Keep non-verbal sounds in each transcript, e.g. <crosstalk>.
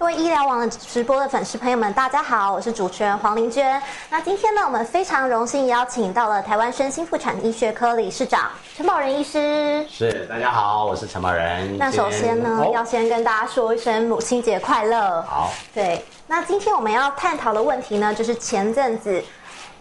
各位医疗网的直播的粉丝朋友们，大家好，我是主持人黄玲娟。那今天呢，我们非常荣幸邀请到了台湾身心妇产医学科理事长陈宝仁医师。是，大家好，我是陈宝仁。那首先呢，要先跟大家说一声母亲节快乐。好，对。那今天我们要探讨的问题呢，就是前阵子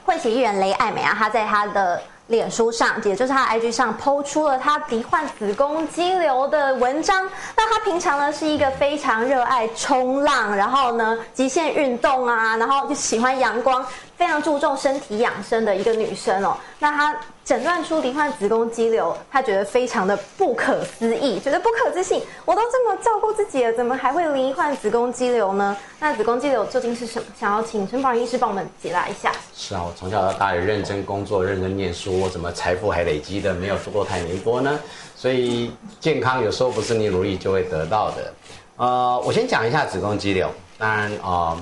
混血艺人雷爱美啊，她在她的脸书上，也就是他 IG 上抛出了他罹患子宫肌瘤的文章。那他平常呢是一个非常热爱冲浪，然后呢极限运动啊，然后就喜欢阳光。非常注重身体养生的一个女生哦，那她诊断出罹患子宫肌瘤，她觉得非常的不可思议，觉得不可置信。我都这么照顾自己了，怎么还会罹患子宫肌瘤呢？那子宫肌瘤究竟是什么？想要请陈宝医师帮我们解答一下。是啊，我从小到大也认真工作、认真念书，我怎么财富还累积的没有出过太年多呢？所以健康有时候不是你努力就会得到的。呃，我先讲一下子宫肌瘤。当然啊，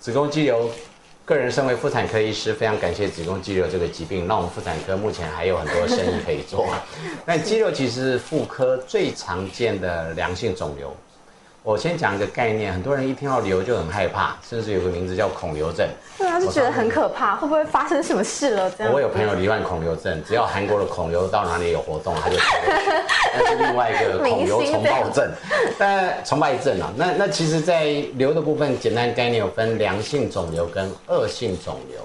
子宫肌瘤。个人身为妇产科医师，非常感谢子宫肌瘤这个疾病，让我们妇产科目前还有很多生意可以做。<laughs> 但肌瘤其实是妇科最常见的良性肿瘤。我先讲一个概念，很多人一听到瘤就很害怕，甚至有个名字叫恐瘤症。对啊，就觉得很可怕，会不会发生什么事了？这样。我有朋友罹患恐瘤症，只要韩国的恐瘤到哪里有活动，他就。那是另外一个恐瘤重暴症，<laughs> 但崇拜症啊。那那其实，在瘤的部分，简单概念有分良性肿瘤跟恶性肿瘤。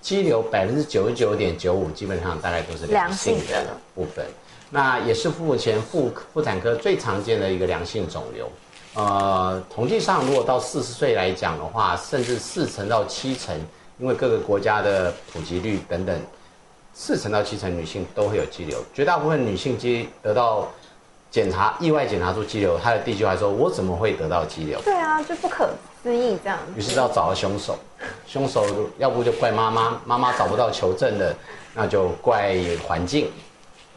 肌瘤百分之九十九点九五，基本上大概都是良性的部分。那也是目前妇妇产科最常见的一个良性肿瘤。呃，统计上，如果到四十岁来讲的话，甚至四成到七成，因为各个国家的普及率等等，四成到七成女性都会有肌瘤。绝大部分女性肌得到检查，意外检查出肌瘤，她的第一句话说：“我怎么会得到肌瘤？”对啊，就不可思议这样。于是要找到凶手，凶手要不就怪妈妈，妈妈找不到求证的，那就怪环境。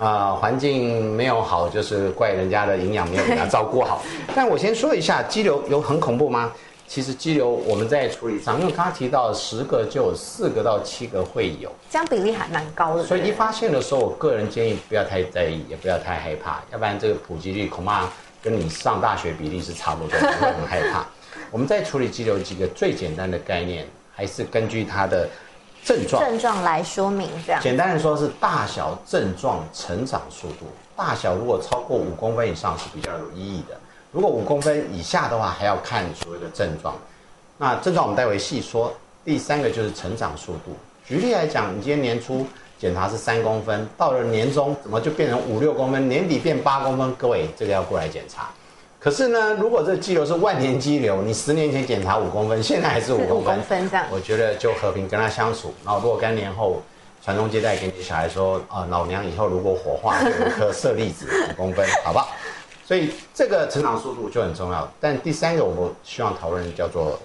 啊，环境没有好，就是怪人家的营养没有给他照顾好。<laughs> 但我先说一下，肌瘤有很恐怖吗？其实肌瘤我们在处理上，因为刚刚提到十个就有四个到七个会有，这样比例还蛮高的。所以一发现的时候，我个人建议不要太在意，也不要太害怕，要不然这个普及率恐怕跟你上大学比例是差不多，会很害怕。我们在处理肌瘤几个最简单的概念，还是根据它的。症状症状来说明这样，简单的说是大小症状成长速度，大小如果超过五公分以上是比较有意义的，如果五公分以下的话还要看所谓的症状。那症状我们待会细说。第三个就是成长速度，举例来讲，你今天年初检查是三公分，到了年终怎么就变成五六公分，年底变八公分？各位这个要过来检查。可是呢，如果这肌瘤是万年肌瘤，你十年前检查五公分，<laughs> 现在还是五公分，我觉得就和平跟他相处。然后若干年后传宗接代，给你小孩说啊，老娘以后如果火化，有一颗舍利子五公分，好不好？所以这个成长速度就很重要。但第三个，我们希望讨论叫做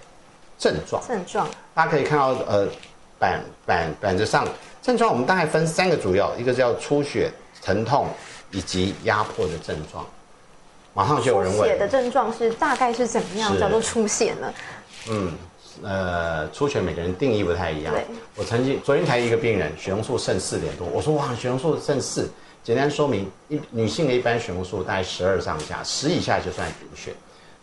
症状。症状，大家可以看到，呃，板板板子上症状，我们大概分三个主要，一个叫出血、疼痛以及压迫的症状。马上就有人问，出血的症状是大概是怎么样叫做出血呢？嗯，呃，出血每个人定义不太一样。我曾经昨天才一个病人，血红素剩四点多，我说哇，血红素剩四，简单说明一女性的一般血红素大概十二上下，十以下就算贫血，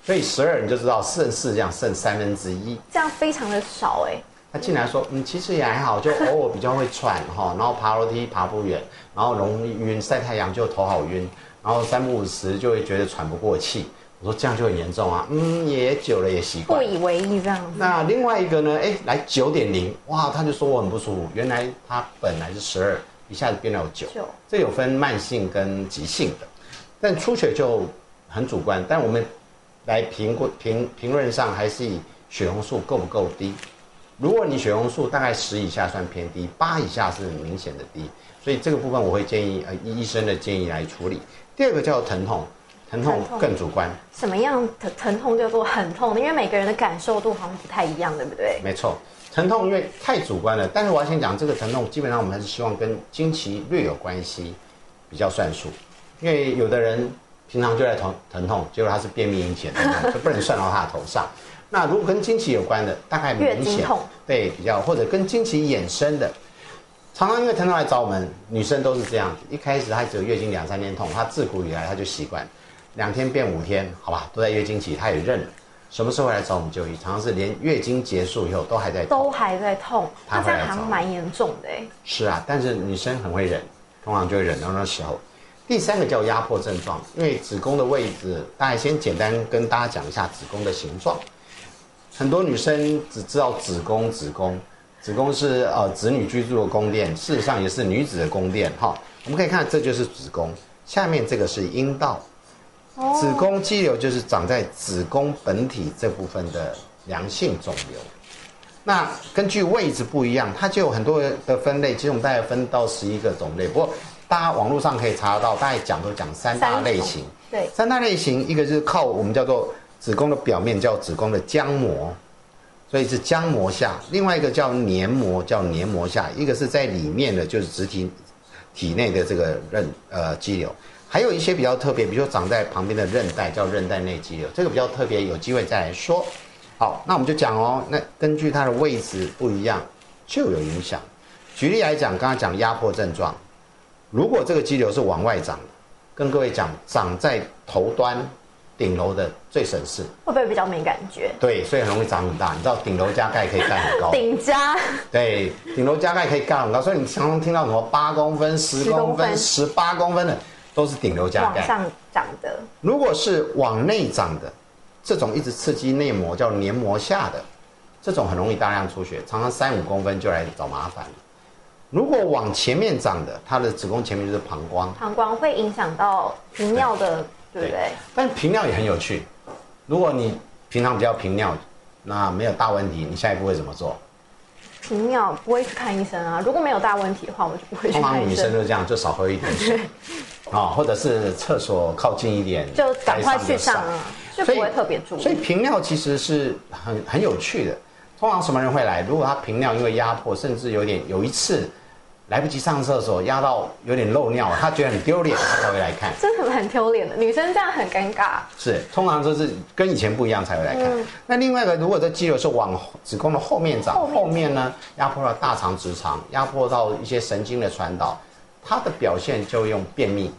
所以十二你就知道剩四这样剩三分之一，这样非常的少哎。他进来说，嗯，其实也还好，就 <laughs> 偶尔比较会喘哈，然后爬楼梯爬不远，然后容易晕，晒太阳就头好晕。然后三不五时就会觉得喘不过气，我说这样就很严重啊，嗯，也久了也习惯，不以为意这样。那另外一个呢？哎，来九点零，哇，他就说我很不舒服，原来他本来是十二，一下子变到九，这有分慢性跟急性的，但出血就很主观，但我们来评估评评论上还是以血红素够不够低，如果你血红素大概十以下算偏低，八以下是明显的低，所以这个部分我会建议呃医生的建议来处理。第二个叫疼痛，疼痛更主观。什么样的疼痛叫做很痛？因为每个人的感受度好像不太一样，对不对？没错，疼痛因为太主观了。但是我要先讲这个疼痛，基本上我们还是希望跟经期略有关系，比较算数。因为有的人平常就在疼疼痛，结果他是便秘引起的疼痛，就不能算到他的头上。那如果跟经期有关的，大概明显对比较，或者跟经期衍生的。常常因为疼痛来找我们，女生都是这样。一开始她只有月经两三天痛，她自古以来她就习惯，两天变五天，好吧，都在月经期，她也认。什么时候来找我们就医？常常是连月经结束以后都还在痛。都还在痛，那这他会来找样还蛮严重的哎。是啊，但是女生很会忍，通常就会忍到那时候。第三个叫压迫症状，因为子宫的位置，大概先简单跟大家讲一下子宫的形状。很多女生只知道子宫，子宫，子宫是呃子女居住的宫殿，事实上也是女子的宫殿哈。我们可以看，这就是子宫，下面这个是阴道，哦子宫肌瘤就是长在子宫本体这部分的良性肿瘤。那根据位置不一样，它就有很多的分类。其实我们大概分到十一个种类，不过大家网络上可以查得到，大概讲都讲三大类型。对，三大类型，一个就是靠我们叫做子宫的表面叫子宫的浆膜，所以是浆膜下；另外一个叫黏膜，叫黏膜下；一个是在里面的，就是直体体内的这个韧呃肌瘤。还有一些比较特别，比如说长在旁边的韧带叫韧带内肌瘤，这个比较特别，有机会再来说。好，那我们就讲哦，那根据它的位置不一样，就有影响。举例来讲，刚刚讲压迫症状，如果这个肌瘤是往外长，跟各位讲，长在头端顶楼的最省事，会不会比较没感觉？对，所以很容易长很大。你知道顶楼加盖可以盖很高，顶加对，顶楼加盖可以盖很高，所以你常常听到什么八公分、十公公分、分十八公分的，都是顶楼加盖。往上长的，如果是往内长的，这种一直刺激内膜叫黏膜下的，这种很容易大量出血，常常三五公分就来找麻烦了。如果往前面长的，它的子宫前面就是膀胱，膀胱会影响到频尿的，对不对？但频尿也很有趣。如果你平常比较频尿，那没有大问题，你下一步会怎么做？频尿不会去看医生啊，如果没有大问题的话，我就不会去看医生通常女生看医生。都这样，就少喝一点水啊，或者是厕所靠近一点，就赶快去上啊，就不会特别注意所以意。频尿其实是很很有趣的。通常什么人会来？如果他频尿因为压迫，甚至有点有一次来不及上厕所，压到有点漏尿，他觉得很丢脸，他才会来看。<laughs> 真的很丢脸的，女生这样很尴尬。是，通常就是跟以前不一样才会来看。那另外一个，如果这肌瘤是往子宫的后面长，后面后面呢压迫到大肠、直肠，压迫到一些神经的传导，它的表现就用便秘。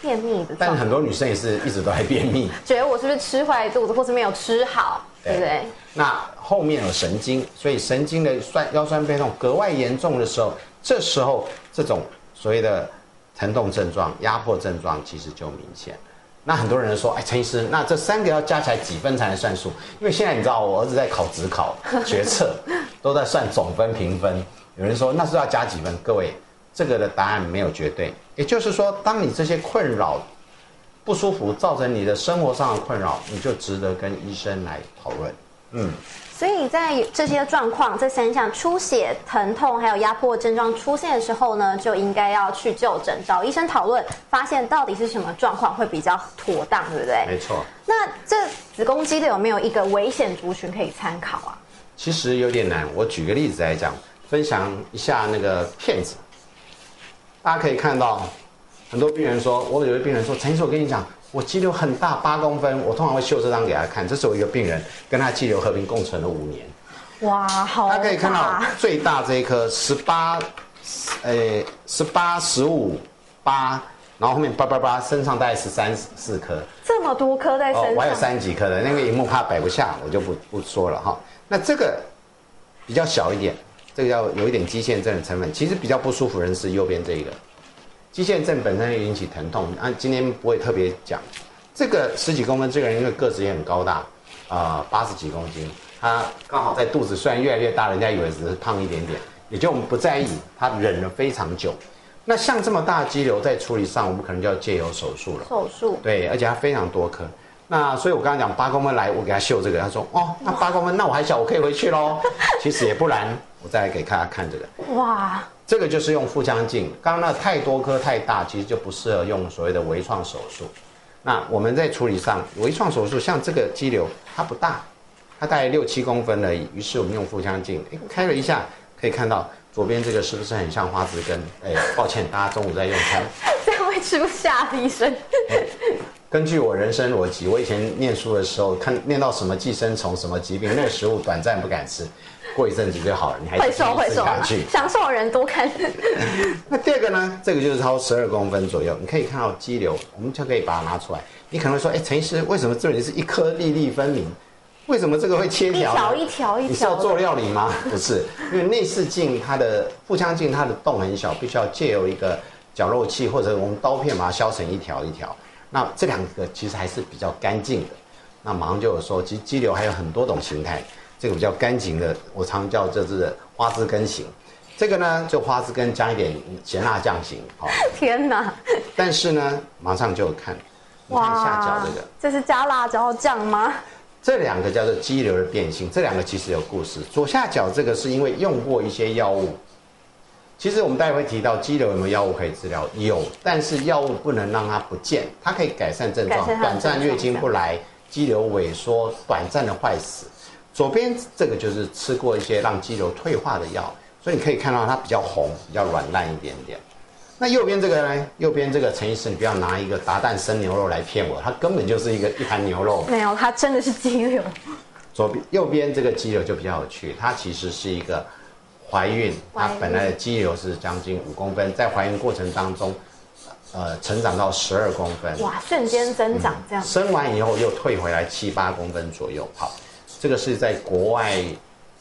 便秘的，但很多女生也是一直都在便秘。觉得我是不是吃坏肚子，或是没有吃好，对不对？那后面有神经，所以神经的酸腰酸背痛格外严重的时候，这时候这种所谓的疼痛症状、压迫症状其实就明显。那很多人说，哎，陈医师，那这三个要加起来几分才能算数？因为现在你知道，我儿子在考职考、决策，<laughs> 都在算总分、评分。有人说，那是要加几分？各位，这个的答案没有绝对。也就是说，当你这些困扰不舒服，造成你的生活上的困扰，你就值得跟医生来讨论。嗯。所以在这些状况，这三项出血、疼痛还有压迫症状出现的时候呢，就应该要去就诊，找医生讨论，发现到底是什么状况会比较妥当，对不对？没错，那这子宫肌瘤有没有一个危险族群可以参考啊？其实有点难。我举个例子来讲，分享一下那个骗子。大家可以看到，很多病人说，我有的病人说，陈医生，我跟你讲，我肌瘤很大，八公分，我通常会秀这张给他看。这是我一个病人，跟他肌瘤和平共存了五年。哇，好大家可以看到最大这一颗十八，呃，十八、十五、八，然后后面八八八，身上大概十三四颗。这么多颗在身哦，上，我还有三几颗的，那个荧幕怕摆不下，我就不不说了哈。那这个比较小一点，这个要有一点肌腺症的成分，其实比较不舒服的人是右边这一个。肌腺症本身会引起疼痛，啊，今天不会特别讲。这个十几公分，这个人因为个子也很高大，啊、八十几公斤，他刚好在肚子虽然越来越大，人家以为只是胖一点点，也就我们不在意，他忍了非常久。那像这么大的肌瘤，在处理上，我们可能就要借由手术了。手术，对，而且它非常多颗。那所以我刚刚讲八公分来，我给他秀这个，他说哦，那八公分，那我还小，我可以回去喽。其实也不然，我再来给大家看这个，哇，这个就是用腹腔镜。刚刚那太多颗太大，其实就不适合用所谓的微创手术。那我们在处理上，微创手术像这个肌瘤，它不大，它大概六七公分而已。于是我们用腹腔镜，哎开了一下，可以看到左边这个是不是很像花枝根？哎，抱歉，大家中午在用餐。<laughs> 这样会吃不下的医生。根据我人生逻辑，我以前念书的时候，看念到什么寄生虫、什么疾病，那个食物短暂不敢吃，过一阵子就好了，你还是会瘦会瘦吃下去。，享受的人多看。<laughs> 那第二个呢？这个就是超十二公分左右，你可以看到肌瘤，我们就可以把它拿出来。你可能会说，哎，陈医师，为什么这里是一颗粒粒分明？为什么这个会切条？一条一条一条。你是要做料理吗？不是，因为内视镜它的腹腔镜它的洞很小，必须要借由一个绞肉器或者我们刀片把它削成一条一条。那这两个其实还是比较干净的。那马上就有说，其实肌瘤还有很多种形态，这个比较干净的，我常叫这是花枝根型。这个呢，就花枝根加一点咸辣酱型。好，<laughs> 天哪！但是呢，马上就看，你看下角这个，这是加辣椒酱吗？这两个叫做肌瘤的变性，这两个其实有故事。左下角这个是因为用过一些药物，其实我们待会会提到肌瘤有没有药物可以治疗，有，但是药物不能让它不见，它可以改善症状，短暂月经不来，肌瘤萎缩，短暂的坏死。左边这个就是吃过一些让肌瘤退化的药。所以你可以看到它比较红，比较软烂一点点。那右边这个呢？右边这个陈医师，你不要拿一个达旦生牛肉来骗我，它根本就是一个一盘牛肉。没有，它真的是肌瘤。左边、右边这个肌瘤就比较有趣，它其实是一个怀孕，它本来的肌瘤是将近五公分，在怀孕过程当中，呃，成长到十二公分。哇，瞬间增长这样。生完以后又退回来七八公分左右。好，这个是在国外。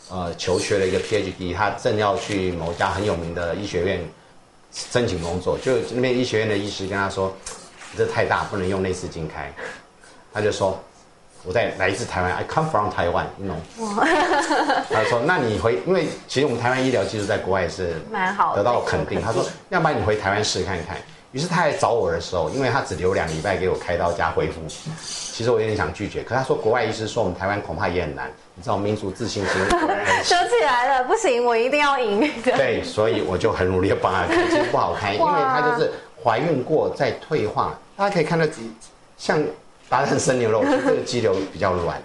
呃，求学的一个 PhD，他正要去某家很有名的医学院申请工作，就那边医学院的医师跟他说：“这太大，不能用内视镜开。”他就说：“我在来自台湾，I come from Taiwan，你懂？” <laughs> 他说：“那你回，因为其实我们台湾医疗技术在国外也是蛮好，得到肯定。”他说：“要不然你回台湾试看看。”于是他来找我的时候，因为他只留两礼拜给我开刀加恢复，其实我有点想拒绝。可他说国外医师说我们台湾恐怕也很难，你知道民族自信心。<laughs> 说起来了，不行，我一定要赢。对，所以我就很努力的帮他开，其实不好开，因为他就是怀孕过再退化。大家可以看到，像达人生牛肉，这个肌瘤比较软，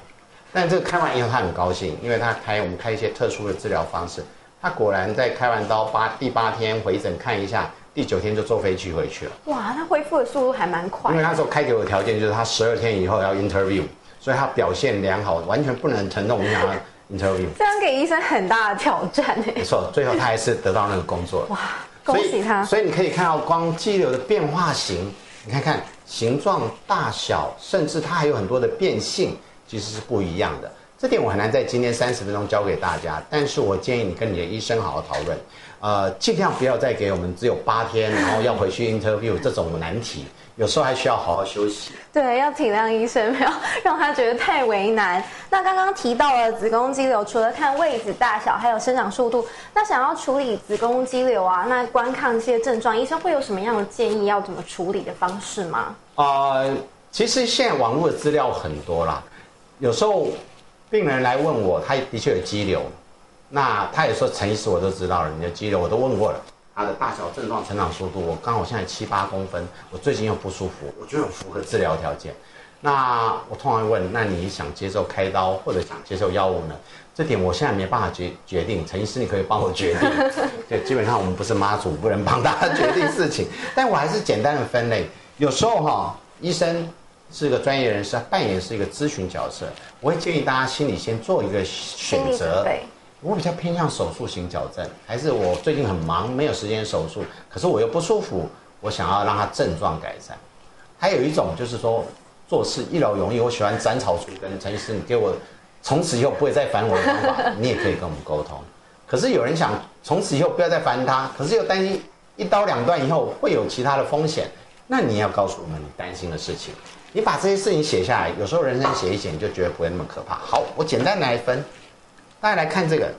但这个开完以后他很高兴，因为他开我们开一些特殊的治疗方式，他果然在开完刀八第八天回诊看一下。第九天就坐飞机回去了。哇，他恢复的速度还蛮快。因为那时候开给我的条件就是他十二天以后要 interview，所以他表现良好，完全不能疼痛影响他 <laughs> interview。这样给医生很大的挑战没错，最后他还是得到那个工作。<laughs> 哇，恭喜他！所以你可以看到光肌瘤的变化型，你看看形状、大小，甚至它还有很多的变性，其实是不一样的。这点我很难在今天三十分钟教给大家，但是我建议你跟你的医生好好讨论。呃，尽量不要再给我们只有八天，然后要回去 interview 这种难题，有时候还需要好好休息。对，要体谅医生，不要让他觉得太为难。那刚刚提到了子宫肌瘤，除了看位置大小，还有生长速度。那想要处理子宫肌瘤啊，那观看这些症状，医生会有什么样的建议？要怎么处理的方式吗？啊，其实现在网络的资料很多啦，有时候病人来问我，他的确有肌瘤。那他也说陈医师，我都知道了，你的肌肉我都问过了，他的大小症状、成长速度，我刚好现在七八公分，我最近又不舒服，我觉得符合治疗条件。那我通常问，那你想接受开刀或者想接受药物呢？这点我现在没办法决决定，陈医师你可以帮我决定。<laughs> 对，基本上我们不是妈祖，不能帮大家决定事情，但我还是简单的分类。有时候哈，医生是个专业人士，扮演是一个咨询角色，我会建议大家心里先做一个选择。我比较偏向手术型矫正，还是我最近很忙，没有时间手术，可是我又不舒服，我想要让它症状改善。还有一种就是说做事一劳永逸，我喜欢斩草除根。陈医师，你给我从此以后不会再烦我的方法，你也可以跟我们沟通。可是有人想从此以后不要再烦他，可是又担心一刀两断以后会有其他的风险，那你要告诉我们你担心的事情。你把这些事情写下来，有时候人生写一写，你就觉得不会那么可怕。好，我简单来分。大家来看这个，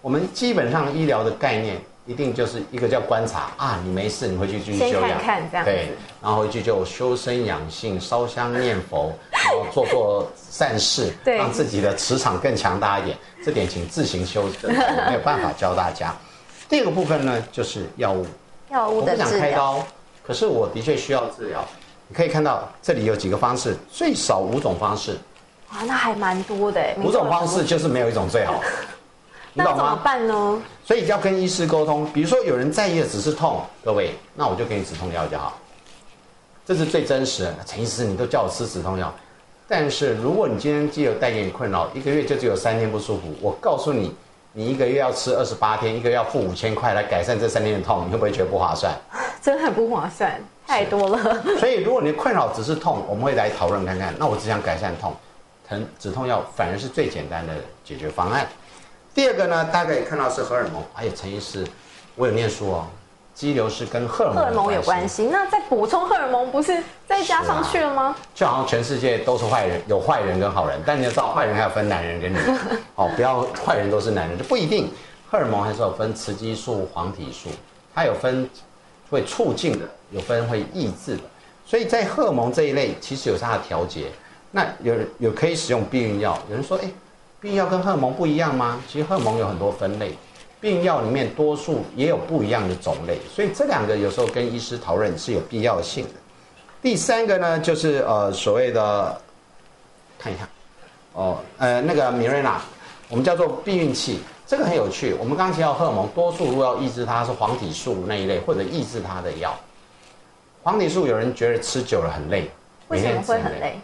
我们基本上医疗的概念一定就是一个叫观察啊，你没事，你回去继续休养，对，然后回去就修身养性、烧香念佛，<laughs> 然后做做善事，让自己的磁场更强大一点。这点请自行修正，没有办法教大家。第二个部分呢，就是药物，药物的我不想开刀，可是我的确需要治疗。你可以看到这里有几个方式，最少五种方式。啊，那还蛮多的五种方式就是没有一种最好，<laughs> 你懂吗？怎么办呢？所以要跟医师沟通。比如说有人在意的只是痛，各位，那我就给你止痛药就好。这是最真实的。陈医师，你都叫我吃止痛药，但是如果你今天既有带给你困扰，一个月就只有三天不舒服，我告诉你，你一个月要吃二十八天，一个月要付五千块来改善这三天的痛，你会不会觉得不划算？<laughs> 真的很不划算，太多了。<laughs> 所以如果你的困扰只是痛，我们会来讨论看看。那我只想改善痛。疼止痛药反而是最简单的解决方案。第二个呢，大家可以看到是荷尔蒙。哎呀，陈医师，我有念书哦，肌瘤是跟荷尔蒙荷尔蒙有关系。那再补充荷尔蒙，不是再加上去了吗？就好像全世界都是坏人，有坏人跟好人，但你要知道，坏人还有分男人跟女人。<laughs> 哦，不要坏人都是男人，这不一定。荷尔蒙还是有分雌激素、黄体素，它有分会促进的，有分会抑制的。所以在荷尔蒙这一类，其实有它的调节。那有有可以使用避孕药，有人说，哎。避孕药跟荷尔蒙不一样吗？其实荷尔蒙有很多分类，避孕药里面多数也有不一样的种类，所以这两个有时候跟医师讨论是有必要性的。第三个呢，就是呃所谓的，看一下，哦，呃那个米瑞娜，我们叫做避孕器，这个很有趣。我们刚刚提到荷尔蒙，多数如果要抑制它是黄体素那一类或者抑制它的药。黄体素有人觉得吃久了很累，为什么会很累？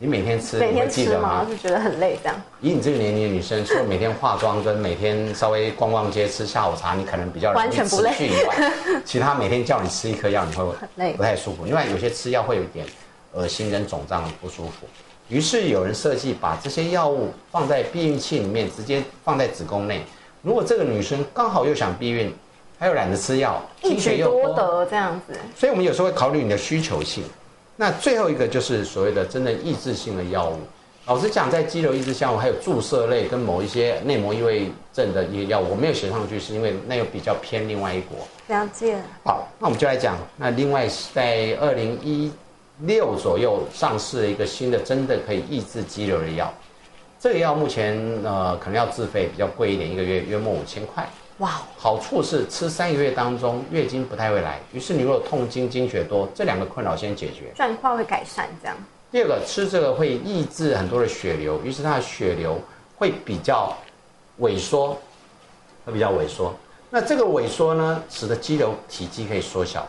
你每天吃，每天吃吗？就觉得很累这样。以你这个年龄的女生，除了每天化妆跟每天稍微逛逛街、吃下午茶，你可能比较容易持续以外，其他每天叫你吃一颗药，你会很累，不太 <laughs> 舒服。另外，有些吃药会有一点恶心跟肿胀不舒服。于是有人设计把这些药物放在避孕器里面，直接放在子宫内。如果这个女生刚好又想避孕，她又懒得吃药，一举多得这样子。所以我们有时候会考虑你的需求性。那最后一个就是所谓的真的抑制性的药物。老实讲，在肌瘤抑制项目还有注射类跟某一些内膜异位症的一些药物，我没有写上去，是因为那又比较偏另外一国。了解。好，那我们就来讲。那另外在二零一六左右上市了一个新的真的可以抑制肌瘤的药，这个药目前呃可能要自费，比较贵一点，一个月约莫五千块。哇，好处是吃三个月当中月经不太会来，于是你如果痛经经血多，这两个困扰先解决，状况会改善。这样，第二个吃这个会抑制很多的血流，于是它的血流会比较萎缩，会比较萎缩。那这个萎缩呢，使得肌瘤体积可以缩小。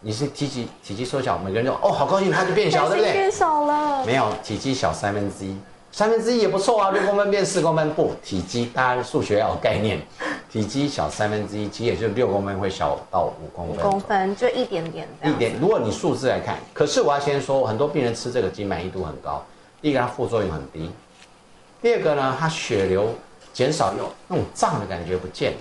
你是体积体积缩小，每个人就哦好高兴，它就变小，对不对？变小了。没有，体积小三分之一。三分之一也不错啊，六公分变四公分不？体积大家数学要有概念，体积小三分之一，其实也就六公分会小到五公分。五公分就一点点。一点，如果你数字来看，可是我要先说，很多病人吃这个鸡满意度很高。第一个，它副作用很低；第二个呢，它血流减少，有那种胀的感觉不见。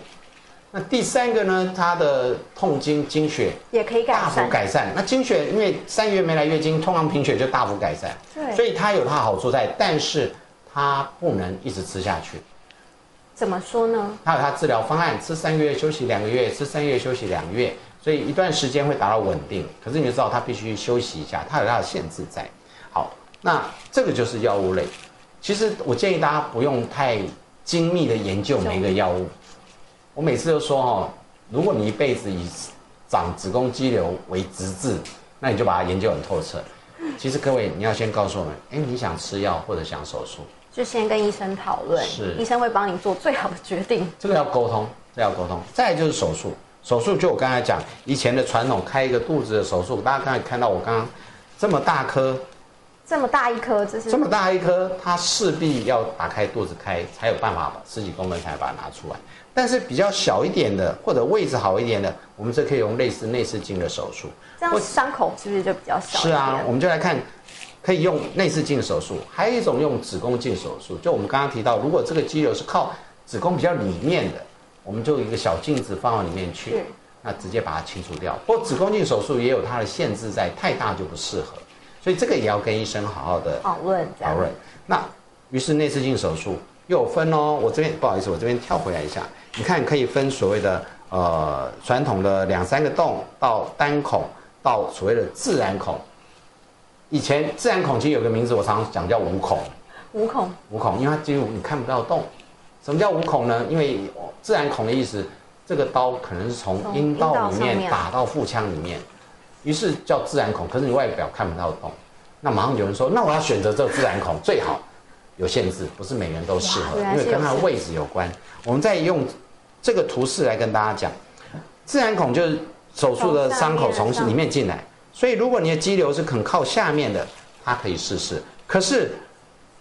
那第三个呢？它的痛经经血也可以大幅改善。那经血因为三个月没来月经，通常贫血就大幅改善。对，所以它有它好处在，但是它不能一直吃下去。怎么说呢？它有它治疗方案，吃三个月休息两个月，吃三个月休息两个月，所以一段时间会达到稳定。可是你就知道它必须休息一下，它有它的限制在。好，那这个就是药物类。其实我建议大家不用太精密的研究每一个药物。我每次都说哈，如果你一辈子以长子宫肌瘤为直至，那你就把它研究很透彻。其实各位，你要先告诉我们，哎，你想吃药或者想手术，就先跟医生讨论，是医生会帮你做最好的决定。这个要沟通，这要沟通。再就是手术，手术就我刚才讲，以前的传统开一个肚子的手术，大家刚才看到我刚刚这么大颗，这么大一颗，这是这么大一颗，它势必要打开肚子开，才有办法把十几公分才把它拿出来。但是比较小一点的，或者位置好一点的，我们是可以用类似内视镜的手术。这样伤口是不是就比较小？是啊，我们就来看，可以用内视镜手术，还有一种用子宫镜手术。就我们刚刚提到，如果这个肌瘤是靠子宫比较里面的，我们就一个小镜子放到里面去，那直接把它清除掉。不过子宫镜手术也有它的限制在，太大就不适合，所以这个也要跟医生好好的讨论。讨论。那于是内视镜手术又有分哦。我这边不好意思，我这边跳回来一下。你看，可以分所谓的呃传统的两三个洞到单孔，到所谓的自然孔。以前自然孔其实有个名字，我常常讲叫无孔。无孔。无孔，因为它几乎你看不到洞。什么叫无孔呢？因为自然孔的意思，这个刀可能是从阴道里面打到腹腔里面，于是叫自然孔。可是你外表看不到洞，那马上有人说，那我要选择这个自然孔最好，有限制，不是每个人都适合，因为跟它的位置有关。我们再用。这个图示来跟大家讲，自然孔就是手术的伤口从里面进来，所以如果你的肌瘤是肯靠下面的，它可以试试。可是，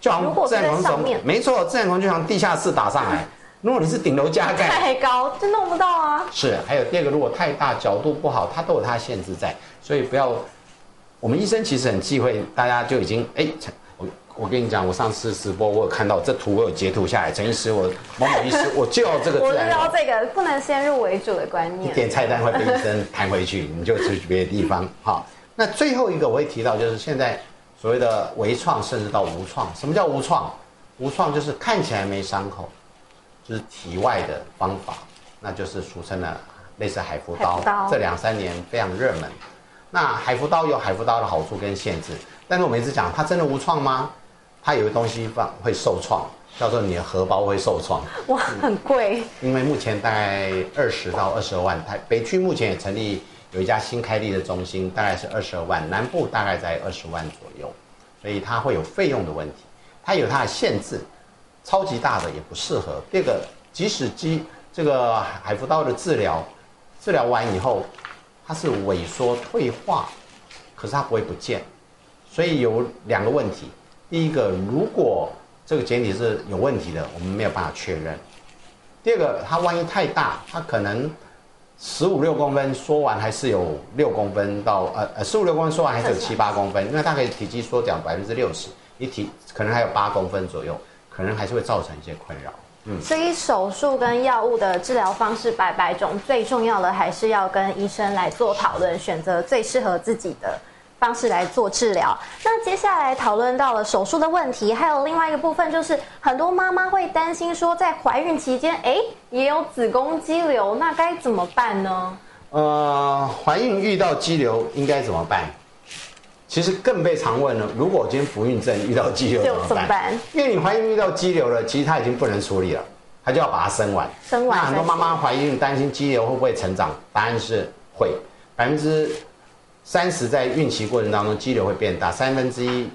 就好像自然孔从没错，自然孔就像地下室打上来，如果你是顶楼加盖，太高就弄不到啊。是，还有第二个，如果太大角度不好，它都有它的限制在，所以不要。我们医生其实很忌讳大家就已经哎。我我跟你讲，我上次直播我有看到这图，我有截图下来。陈医师，我某某医师，我就要这个我自然流。知道这个不能先入为主的观一念。点菜单会被医生弹回去，你就去别的地方。好，那最后一个我会提到，就是现在所谓的微创，甚至到无创。什么叫无创？无创就是看起来没伤口，就是体外的方法，那就是俗称的类似海扶刀。这两三年非常热门。那海扶刀有海扶刀的好处跟限制，但是我们一直讲，它真的无创吗？它有个东西放会受创，叫做你的荷包会受创。哇，很贵，因为目前大概二十到二十二万，台北区目前也成立有一家新开立的中心，大概是二十二万，南部大概在二十万左右，所以它会有费用的问题，它有它的限制，超级大的也不适合。第二个，即使肌这个海扶刀的治疗，治疗完以后，它是萎缩退化，可是它不会不见，所以有两个问题。第一个，如果这个简体是有问题的，我们没有办法确认。第二个，它万一太大，它可能十五六公分，说完还是有六公分到呃呃十五六公分，说完还是有七八公分，因为它可以体积缩小百分之六十，你体可能还有八公分左右，可能还是会造成一些困扰。嗯所以手术跟药物的治疗方式百百种，最重要的还是要跟医生来做讨论，选择最适合自己的方式来做治疗。那接下来讨论到了手术的问题，还有另外一个部分就是，很多妈妈会担心说，在怀孕期间，哎，也有子宫肌瘤，那该怎么办呢？呃，怀孕遇到肌瘤应该怎么办？其实更被常问了，如果我今天不孕症遇到肌瘤怎么办？因为你怀孕遇到肌瘤了，其实它已经不能处理了，它就要把它生完。生完那很多再妈妈怀孕担心肌瘤会不会成长，答案是会，百分之三十在孕期过程当中肌瘤会变大，三分之一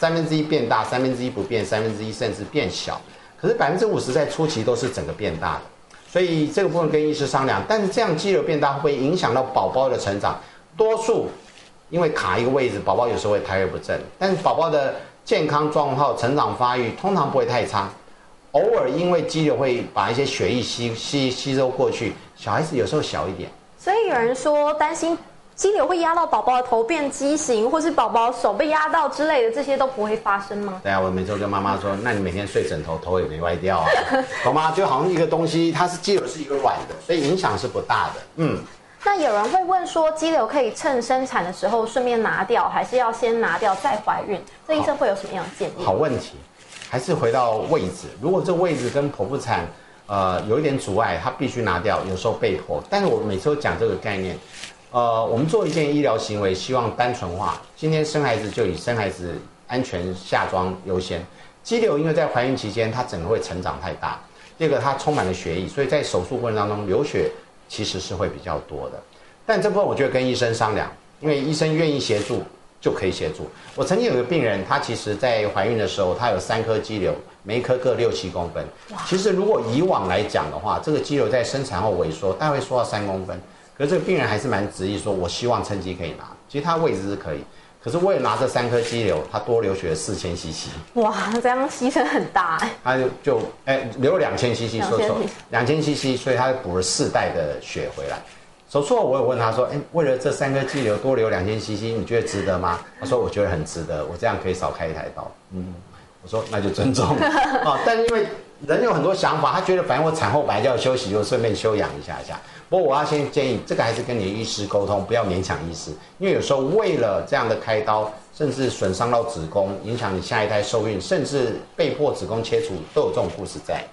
三分之一变大，三分之一不变，三分之一甚至变小。可是百分之五十在初期都是整个变大的，所以这个部分跟医师商量。但是这样肌瘤变大会不会影响到宝宝的成长？多数因为卡一个位置，宝宝有时候会胎位不正，但是宝宝的健康状况、成长发育通常不会太差。偶尔因为肌瘤会把一些血液吸吸吸收过去，小孩子有时候小一点，所以有人说担心肌瘤会压到宝宝的头变畸形，或是宝宝手被压到之类的，这些都不会发生吗？对啊，我每周跟妈妈说，那你每天睡枕头，头也没歪掉啊，懂吗？就好像一个东西，它是肌瘤是一个软的，所以影响是不大的。嗯，那有人会问说，肌瘤可以趁生产的时候顺便拿掉，还是要先拿掉再怀孕？这医生会有什么样的建议？好问题，还是回到位置。如果这位置跟剖腹产，呃，有一点阻碍，它必须拿掉，有时候被迫。但是我每次都讲这个概念，呃，我们做一件医疗行为，希望单纯化。今天生孩子就以生孩子安全下装优先。肌瘤因为在怀孕期间，它整个会成长太大，第二个它充满了血液，所以在手术过程当中流血其实是会比较多的。但这部分我觉得跟医生商量，因为医生愿意协助就可以协助。我曾经有个病人，他其实在怀孕的时候，他有三颗肌瘤，每一颗各六七公分。其实如果以往来讲的话，这个肌瘤在生产后萎缩，大概会缩到三公分。可是这个病人还是蛮执意说，我希望趁机可以拿。其实他位置是可以，可是为了拿这三颗肌瘤，他多流血四千 CC。哇，这样牺牲很大哎。他就就哎流了两千 CC，说错2000两千 CC，所以他补了四袋的血回来。手术后我有问他说，哎，为了这三颗肌瘤多流两千 CC，你觉得值得吗？他说我觉得很值得，我这样可以少开一台刀。嗯，我说那就尊重啊，<laughs> 但因为人有很多想法，他觉得反正我产后本来就要休息，就顺便休养一下下。不过我要先建议，这个还是跟你的医师沟通，不要勉强医师，因为有时候为了这样的开刀，甚至损伤到子宫，影响你下一代受孕，甚至被迫子宫切除，都有这种故事在。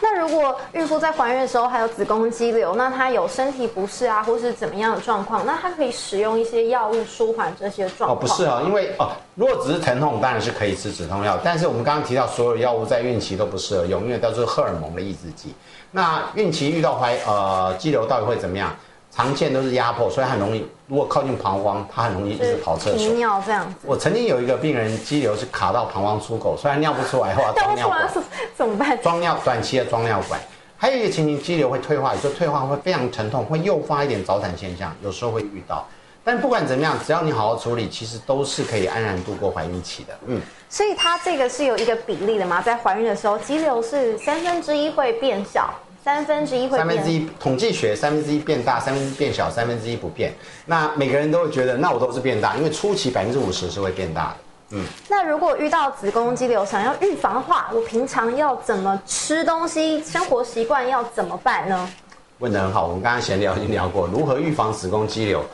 那如果孕妇在怀孕的时候还有子宫肌瘤，那她有身体不适啊，或是怎么样的状况，那她可以使用一些药物舒缓这些状况哦，不是啊，因为哦，如果只是疼痛，当然是可以吃止痛药。但是我们刚刚提到，所有药物在孕期都不适合用，因为都是荷尔蒙的抑制剂。那孕期遇到怀呃肌瘤到底会怎么样？常见都是压迫，所以很容易，如果靠近膀胱，它很容易一直跑厕频所。尿这样子。我曾经有一个病人肌瘤是卡到膀胱出口，虽然尿不出来，后来但装尿管怎么办？装尿短期的装尿管。还有一个情形，肌瘤会退化，有时候退化会非常疼痛，会诱发一点早产现象，有时候会遇到。但不管怎么样，只要你好好处理，其实都是可以安然度过怀孕期的。嗯，所以它这个是有一个比例的嘛，在怀孕的时候，肌瘤是三分之一会变小，三分之一会。三分之一统计学，三分之一变大，三分之一变小，三分之一不变。那每个人都会觉得，那我都是变大，因为初期百分之五十是会变大的。嗯，那如果遇到子宫肌瘤，想要预防的话，我平常要怎么吃东西？生活习惯要怎么办呢？问得很好，我们刚刚闲聊已经聊过如何预防子宫肌瘤，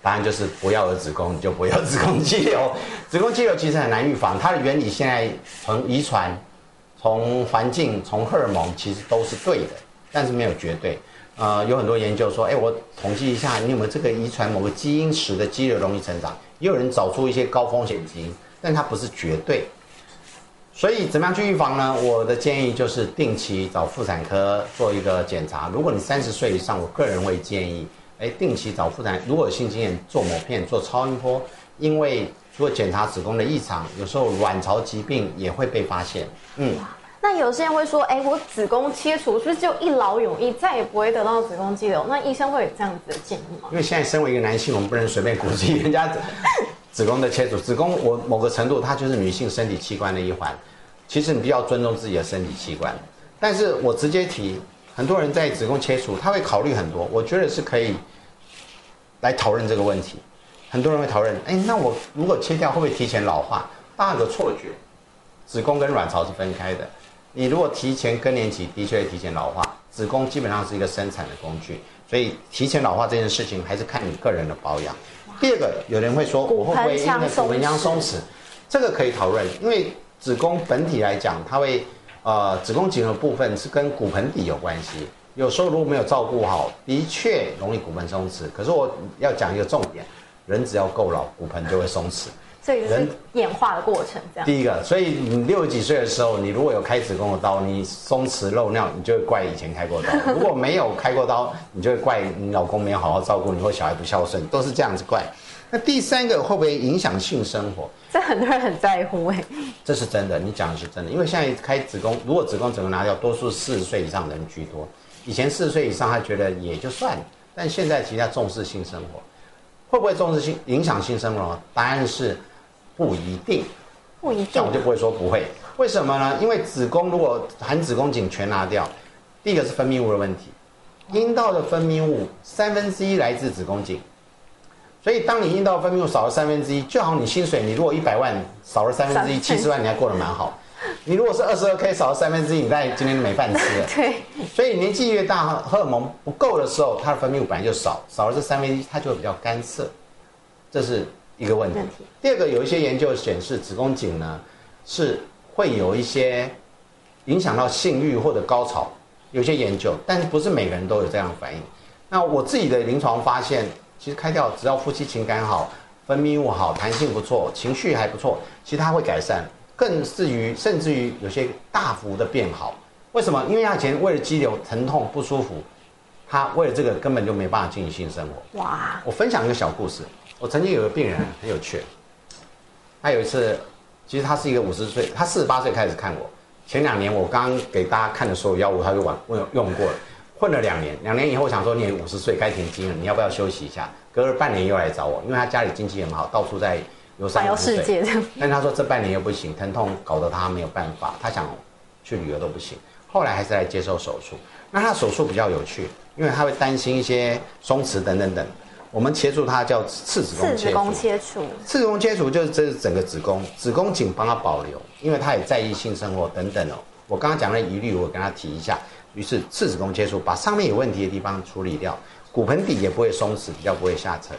答案就是不要有子宫，你就不要子宫肌瘤。子宫肌瘤其实很难预防，它的原理现在从遗传、从环境、从荷尔蒙其实都是对的，但是没有绝对。呃，有很多研究说，哎，我统计一下，你有没有这个遗传某个基因使的肌瘤容易成长？也有人找出一些高风险基因，但它不是绝对。所以怎么样去预防呢？我的建议就是定期找妇产科做一个检查。如果你三十岁以上，我个人会建议，哎，定期找妇产，如果有性经验做某片、做超音波，因为做检查子宫的异常，有时候卵巢疾病也会被发现。嗯。那有些人会说，哎，我子宫切除是不是就一劳永逸，再也不会得到子宫肌瘤？那医生会有这样子的建议吗？因为现在身为一个男性，我们不能随便鼓励人家子宫的切除。子宫，我某个程度它就是女性身体器官的一环。其实你比较尊重自己的身体器官。但是我直接提，很多人在子宫切除，他会考虑很多。我觉得是可以来讨论这个问题。很多人会讨论，哎，那我如果切掉，会不会提前老化？大家有个错觉，子宫跟卵巢是分开的。你如果提前更年期，的确会提前老化。子宫基本上是一个生产的工具，所以提前老化这件事情还是看你个人的保养。第二个，有人会说，我会不会因为骨盆腔松弛？这个可以讨论，因为子宫本体来讲，它会呃子宫颈的部分是跟骨盆底有关系。有时候如果没有照顾好，的确容易骨盆松弛。可是我要讲一个重点，人只要够老，骨盆就会松弛。所以人演化的过程这样。第一个，所以你六十几岁的时候，你如果有开子宫的刀，你松弛漏尿，你就会怪以前开过刀；<laughs> 如果没有开过刀，你就会怪你老公没有好好照顾你，或小孩不孝顺，都是这样子怪。那第三个会不会影响性生活？这很多人很在乎哎。这是真的，你讲的是真的，因为现在开子宫，如果子宫整个拿掉，多数四十岁以上的人居多。以前四十岁以上他觉得也就算了，但现在其实他重视性生活，会不会重视性影响性生活？答案是。不一定，不一定，这样我就不会说不会。为什么呢？因为子宫如果含子宫颈全拿掉，第一个是分泌物的问题，阴道的分泌物三分之一来自子宫颈，所以当你阴道分泌物少了三分之一，就好你薪水，你如果一百万少了三分之一，七十万你还过得蛮好。<laughs> 你如果是二十二 k 少了三分之一，你在今天没饭吃了。<laughs> 对，所以年纪越大，荷尔蒙不够的时候，它的分泌物本来就少，少了这三分之一，它就会比较干涩，这是。一个问题。第二个，有一些研究显示，子宫颈呢是会有一些影响到性欲或者高潮，有些研究，但是不是每个人都有这样的反应。那我自己的临床发现，其实开掉只要夫妻情感好，分泌物好，弹性不错，情绪还不错，其实它会改善，更至于甚至于有些大幅的变好。为什么？因为他以前为了肌瘤疼痛不舒服，他为了这个根本就没办法进行性生活。哇！我分享一个小故事。我曾经有个病人很有趣，他有一次，其实他是一个五十岁，他四十八岁开始看我。前两年我刚给大家看的所有药物，他就玩用用过了，混了两年。两年以后，我想说你五十岁该停经了，你要不要休息一下？隔了半年又来找我，因为他家里经济很好，到处在游山游世界。但他说这半年又不行，疼痛搞得他没有办法，他想去旅游都不行。后来还是来接受手术。那他手术比较有趣，因为他会担心一些松弛等等等。我们切除它叫次子宫切除，次子宫切除就是这是整个子宫，子宫颈帮他保留，因为他也在意性生活等等哦。我刚刚讲的疑虑，我跟他提一下，于是次子宫切除，把上面有问题的地方处理掉，骨盆底也不会松弛，比较不会下沉。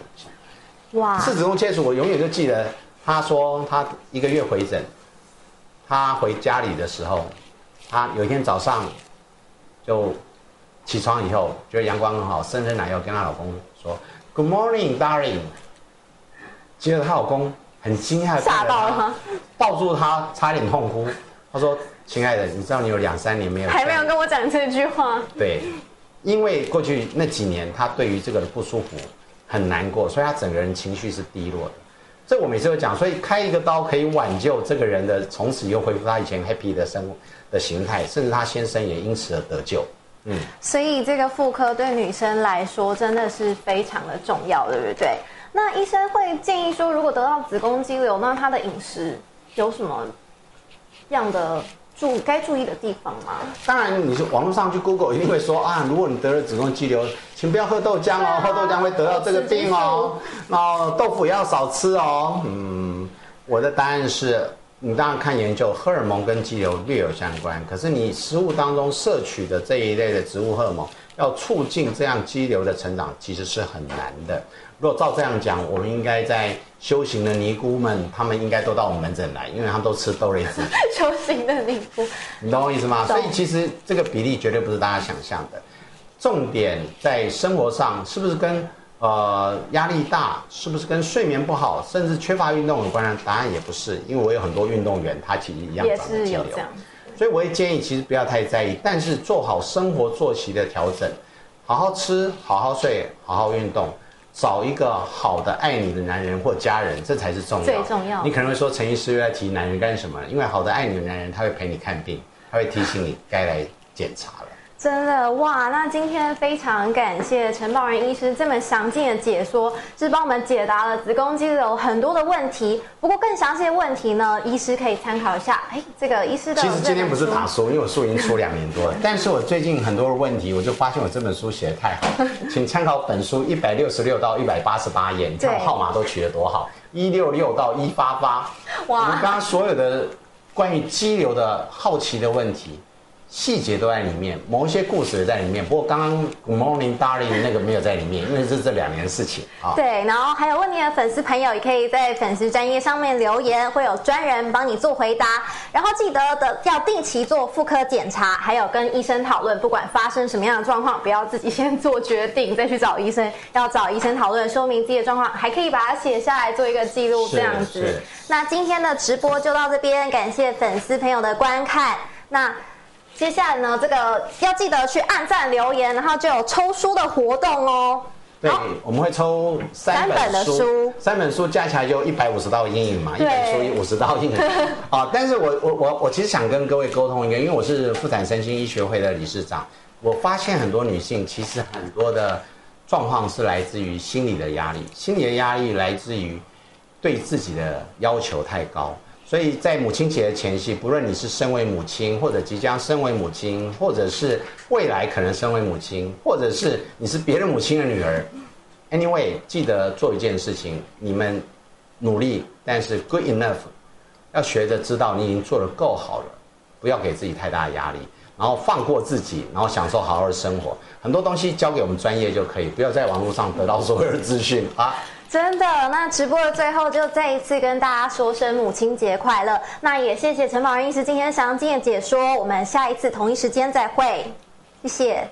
哇！次子宫切除，我永远就记得，他说他一个月回诊，他回家里的时候，他有一天早上就起床以后，觉得阳光很好，伸伸懒腰跟她老公说。Good morning, darling。接着她老公很惊讶，吓到了？抱住她，差点痛哭。他说：“亲爱的，你知道你有两三年没有还没有跟我讲这句话。”对，因为过去那几年他对于这个的不舒服很难过，所以他整个人情绪是低落的。这我每次都讲，所以开一个刀可以挽救这个人的，从此又恢复他以前 happy 的生的形态，甚至他先生也因此而得救。嗯，所以这个妇科对女生来说真的是非常的重要，对不对？那医生会建议说，如果得到子宫肌瘤，那她的饮食有什么样的注该注意的地方吗？当然，你是网络上去 Google 一定会说啊，如果你得了子宫肌瘤，请不要喝豆浆哦，喝豆浆会得到这个病哦。那豆腐也要少吃哦。嗯，我的答案是，你当然看研究，荷尔蒙跟肌瘤略有相关，可是你食物当中摄取的这一类的植物荷尔蒙，要促进这样肌瘤的成长，其实是很难的。如果照这样讲，我们应该在修行的尼姑们，他们应该都到我们门诊来，因为他们都吃豆类制品。<laughs> 修行的尼姑，你懂我意思吗？所以其实这个比例绝对不是大家想象的。重点在生活上，是不是跟呃压力大，是不是跟睡眠不好，甚至缺乏运动有关呢？答案也不是，因为我有很多运动员，他其实一样也是有这样。所以我会建议，其实不要太在意，但是做好生活作息的调整，好好吃，好好睡，好好运动，找一个好的爱你的男人或家人，这才是重要。最重要你可能会说，陈医师又在提男人干什么？因为好的爱你的男人，他会陪你看病，他会提醒你该来检查了。真的哇！那今天非常感谢陈宝仁医师这么详尽的解说，是帮我们解答了子宫肌瘤很多的问题。不过更详细的问题呢，医师可以参考一下。哎，这个医师的其实今天不是打书，因为我书已经出两年多了。<laughs> 但是我最近很多的问题，我就发现我这本书写的太好，<laughs> 请参考本书一百六十六到一百八十八页，你看我号码都取得多好，一六六到一八八。我们刚刚所有的关于肌瘤的好奇的问题。细节都在里面，某一些故事也在里面。不过刚刚 Good Morning Darling 那个没有在里面，因为是这两年的事情啊。对，然后还有问你的粉丝朋友也可以在粉丝专业上面留言，会有专人帮你做回答。然后记得的要定期做妇科检查，还有跟医生讨论，不管发生什么样的状况，不要自己先做决定再去找医生，要找医生讨论，说明自己的状况，还可以把它写下来做一个记录，是这样子。那今天的直播就到这边，感谢粉丝朋友的观看。那。接下来呢，这个要记得去按赞留言，然后就有抽书的活动哦。对，我们会抽三三本的本书，三本书加起来就一百五十道阴影嘛，一对本书五十道阴影。<laughs> 啊，但是我我我我其实想跟各位沟通一个，因为我是妇产身心医学会的理事长，我发现很多女性其实很多的状况是来自于心理的压力，心理的压力来自于对自己的要求太高。所以在母亲节的前夕，不论你是身为母亲，或者即将身为母亲，或者是未来可能身为母亲，或者是你是别的母亲的女儿，anyway，记得做一件事情，你们努力，但是 good enough，要学着知道你已经做得够好了，不要给自己太大的压力，然后放过自己，然后享受好好的生活。很多东西交给我们专业就可以，不要在网络上得到所有的资讯啊。真的，那直播的最后就再一次跟大家说声母亲节快乐。那也谢谢陈宝仁医师今天详尽的解说，我们下一次同一时间再会，谢谢。